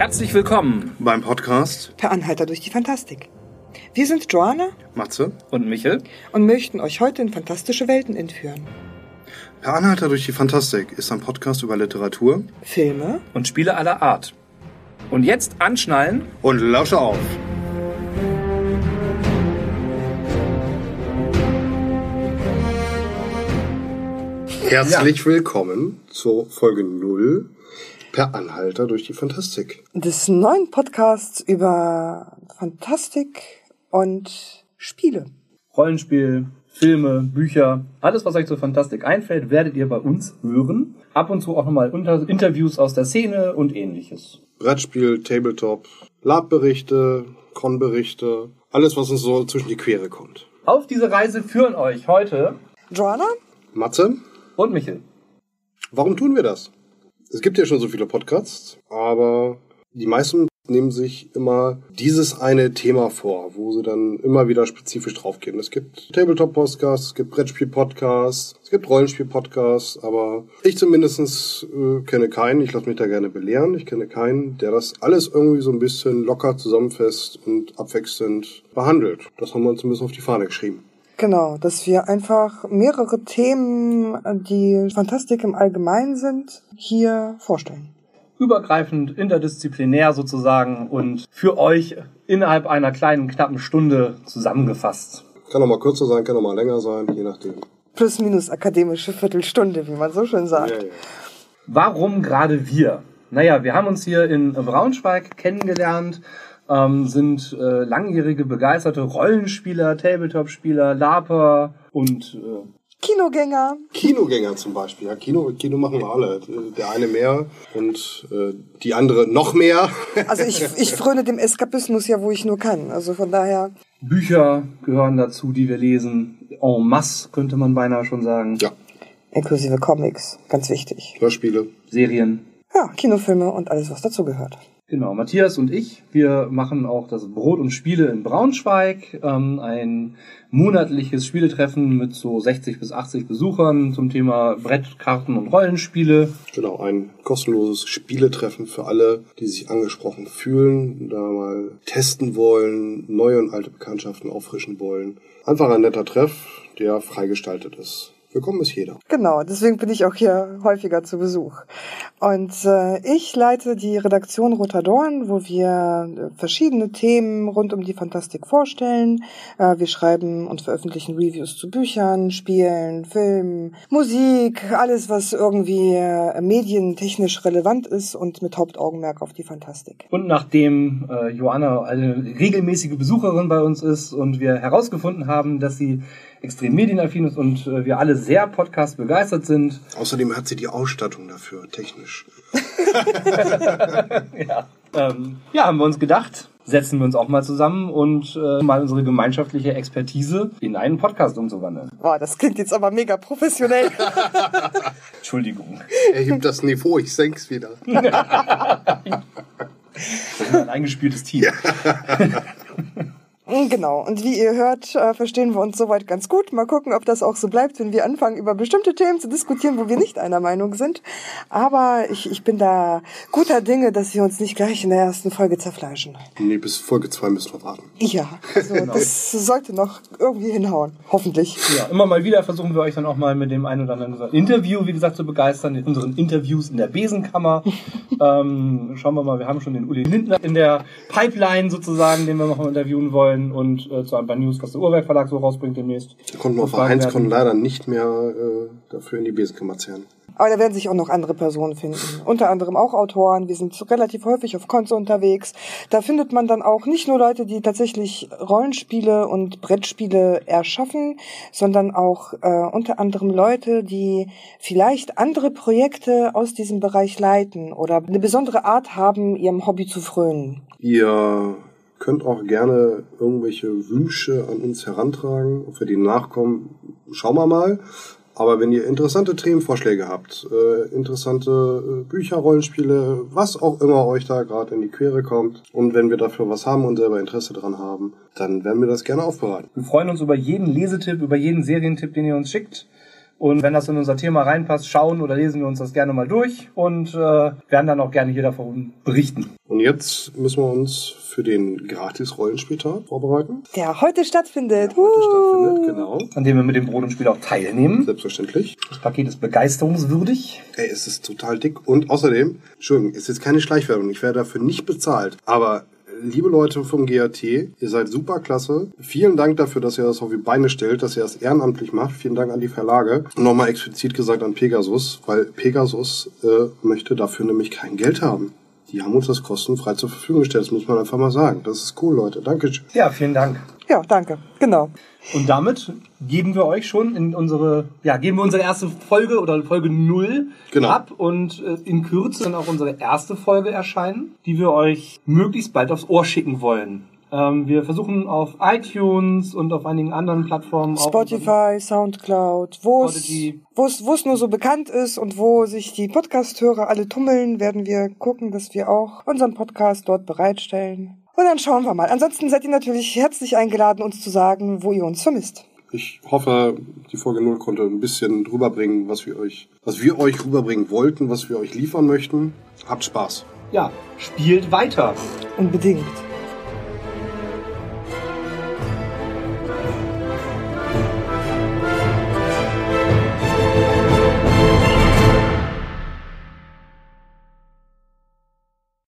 Herzlich willkommen beim Podcast Per Anhalter durch die Fantastik. Wir sind Joanna Matze und Michel und möchten euch heute in fantastische Welten entführen. Per Anhalter durch die Fantastik ist ein Podcast über Literatur, Filme und Spiele aller Art. Und jetzt anschnallen und lausche auf. Herzlich ja. willkommen zur Folge 0 per Anhalter durch die Fantastik. Des neuen Podcasts über Fantastik und Spiele. Rollenspiel, Filme, Bücher, alles, was euch zur Fantastik einfällt, werdet ihr bei uns hören. Ab und zu auch nochmal Interviews aus der Szene und ähnliches. Brettspiel, Tabletop, Labberichte, Con-Berichte, alles, was uns so zwischen die Quere kommt. Auf diese Reise führen euch heute Joanna, Matze und Michel. Warum tun wir das? Es gibt ja schon so viele Podcasts, aber die meisten nehmen sich immer dieses eine Thema vor, wo sie dann immer wieder spezifisch draufgehen. Es gibt Tabletop-Podcasts, es gibt Brettspiel-Podcasts, es gibt Rollenspiel-Podcasts, aber ich zumindest äh, kenne keinen, ich lasse mich da gerne belehren, ich kenne keinen, der das alles irgendwie so ein bisschen locker zusammenfasst und abwechselnd behandelt. Das haben wir uns ein bisschen auf die Fahne geschrieben. Genau, dass wir einfach mehrere Themen, die Fantastik im Allgemeinen sind, hier vorstellen. Übergreifend, interdisziplinär sozusagen und für euch innerhalb einer kleinen, knappen Stunde zusammengefasst. Kann auch mal kürzer sein, kann auch mal länger sein, je nachdem. Plus minus akademische Viertelstunde, wie man so schön sagt. Ja, ja. Warum gerade wir? Naja, wir haben uns hier in Braunschweig kennengelernt ähm, sind äh, langjährige begeisterte Rollenspieler, Tabletop-Spieler, Laper und äh, Kinogänger. Kinogänger zum Beispiel. Ja, Kino, Kino machen wir alle. Der eine mehr und äh, die andere noch mehr. Also ich, ich fröne dem Eskapismus ja, wo ich nur kann. Also von daher. Bücher gehören dazu, die wir lesen. En masse, könnte man beinahe schon sagen. Ja. Inklusive Comics, ganz wichtig. Hörspiele. Serien. Ja, Kinofilme und alles, was dazu gehört. Genau, Matthias und ich, wir machen auch das Brot und Spiele in Braunschweig, ähm, ein monatliches Spieletreffen mit so 60 bis 80 Besuchern zum Thema Brettkarten und Rollenspiele. Genau, ein kostenloses Spieletreffen für alle, die sich angesprochen fühlen, da mal testen wollen, neue und alte Bekanntschaften auffrischen wollen. Einfach ein netter Treff, der freigestaltet ist. Willkommen ist jeder. Genau, deswegen bin ich auch hier häufiger zu Besuch. Und äh, ich leite die Redaktion Roter Dorn, wo wir äh, verschiedene Themen rund um die Fantastik vorstellen. Äh, wir schreiben und veröffentlichen Reviews zu Büchern, Spielen, Filmen, Musik, alles, was irgendwie äh, medientechnisch relevant ist und mit Hauptaugenmerk auf die Fantastik. Und nachdem äh, Joanna eine regelmäßige Besucherin bei uns ist und wir herausgefunden haben, dass sie extrem medienaffin ist und äh, wir alle sehr Podcast begeistert sind. Außerdem hat sie die Ausstattung dafür, technisch. ja. Ähm, ja, haben wir uns gedacht, setzen wir uns auch mal zusammen und äh, mal unsere gemeinschaftliche Expertise in einen Podcast umzuwandeln. Boah, das klingt jetzt aber mega professionell. Entschuldigung. Er hebt das Niveau, ich senk's wieder. das ist ein eingespieltes Team. Mm, genau. Und wie ihr hört, äh, verstehen wir uns soweit ganz gut. Mal gucken, ob das auch so bleibt, wenn wir anfangen, über bestimmte Themen zu diskutieren, wo wir nicht einer Meinung sind. Aber ich, ich bin da guter Dinge, dass wir uns nicht gleich in der ersten Folge zerfleischen. Nee, bis Folge zwei müssen wir warten. Ja, also genau. das sollte noch irgendwie hinhauen. Hoffentlich. Ja, immer mal wieder versuchen wir euch dann auch mal mit dem einen oder anderen Interview, wie gesagt, zu begeistern. In unseren Interviews in der Besenkammer. ähm, schauen wir mal, wir haben schon den Uli Lindner in der Pipeline sozusagen, den wir noch mal interviewen wollen und äh, zu ein paar News, was der Urwerk Verlag so rausbringt demnächst. Da konnten wir auf Heinz leider nicht mehr äh, dafür in die Besenkammer zählen. Aber da werden sich auch noch andere Personen finden. Unter anderem auch Autoren. Wir sind relativ häufig auf Cons unterwegs. Da findet man dann auch nicht nur Leute, die tatsächlich Rollenspiele und Brettspiele erschaffen, sondern auch äh, unter anderem Leute, die vielleicht andere Projekte aus diesem Bereich leiten oder eine besondere Art haben, ihrem Hobby zu frönen. Ihr könnt auch gerne irgendwelche Wünsche an uns herantragen, ob wir nachkommen, schauen wir mal. Aber wenn ihr interessante Themenvorschläge habt, äh, interessante äh, Bücher, Rollenspiele, was auch immer euch da gerade in die Quere kommt, und wenn wir dafür was haben und selber Interesse dran haben, dann werden wir das gerne aufbereiten. Wir freuen uns über jeden Lesetipp, über jeden Serientipp, den ihr uns schickt. Und wenn das in unser Thema reinpasst, schauen oder lesen wir uns das gerne mal durch und äh, werden dann auch gerne hier davon berichten. Und jetzt müssen wir uns für den Gratis-Rollenspieltag vorbereiten. Der heute stattfindet. Heute Uh. stattfindet, genau. An dem wir mit dem Brot und Spiel auch teilnehmen. Selbstverständlich. Das Paket ist begeisterungswürdig. Ey, es ist total dick. Und außerdem, Entschuldigung, ist jetzt keine Schleichwerbung. Ich werde dafür nicht bezahlt. Aber liebe Leute vom GAT, ihr seid super klasse. Vielen Dank dafür, dass ihr das auf die Beine stellt, dass ihr das ehrenamtlich macht. Vielen Dank an die Verlage. Nochmal explizit gesagt an Pegasus, weil Pegasus äh, möchte dafür nämlich kein Geld haben. Die haben uns das kostenfrei zur Verfügung gestellt. Das muss man einfach mal sagen. Das ist cool, Leute. Dankeschön. Ja, vielen Dank. Ja, danke. Genau. Und damit geben wir euch schon in unsere, ja, geben wir unsere erste Folge oder Folge null Genau. ab und äh, in Kürze dann auch unsere erste Folge erscheinen, die wir euch möglichst bald aufs Ohr schicken wollen. Ähm, wir versuchen auf iTunes und auf einigen anderen Plattformen Spotify, Soundcloud, wo es nur so bekannt ist und wo sich die Podcast-Hörer alle tummeln, werden wir gucken, dass wir auch unseren Podcast dort bereitstellen. Und dann schauen wir mal. Ansonsten seid ihr natürlich herzlich eingeladen, uns zu sagen, wo ihr uns vermisst. Ich hoffe, die Folge 0 konnte ein bisschen rüberbringen, was wir euch, was wir euch rüberbringen wollten, was wir euch liefern möchten. Habt Spaß. Ja, spielt weiter. Unbedingt.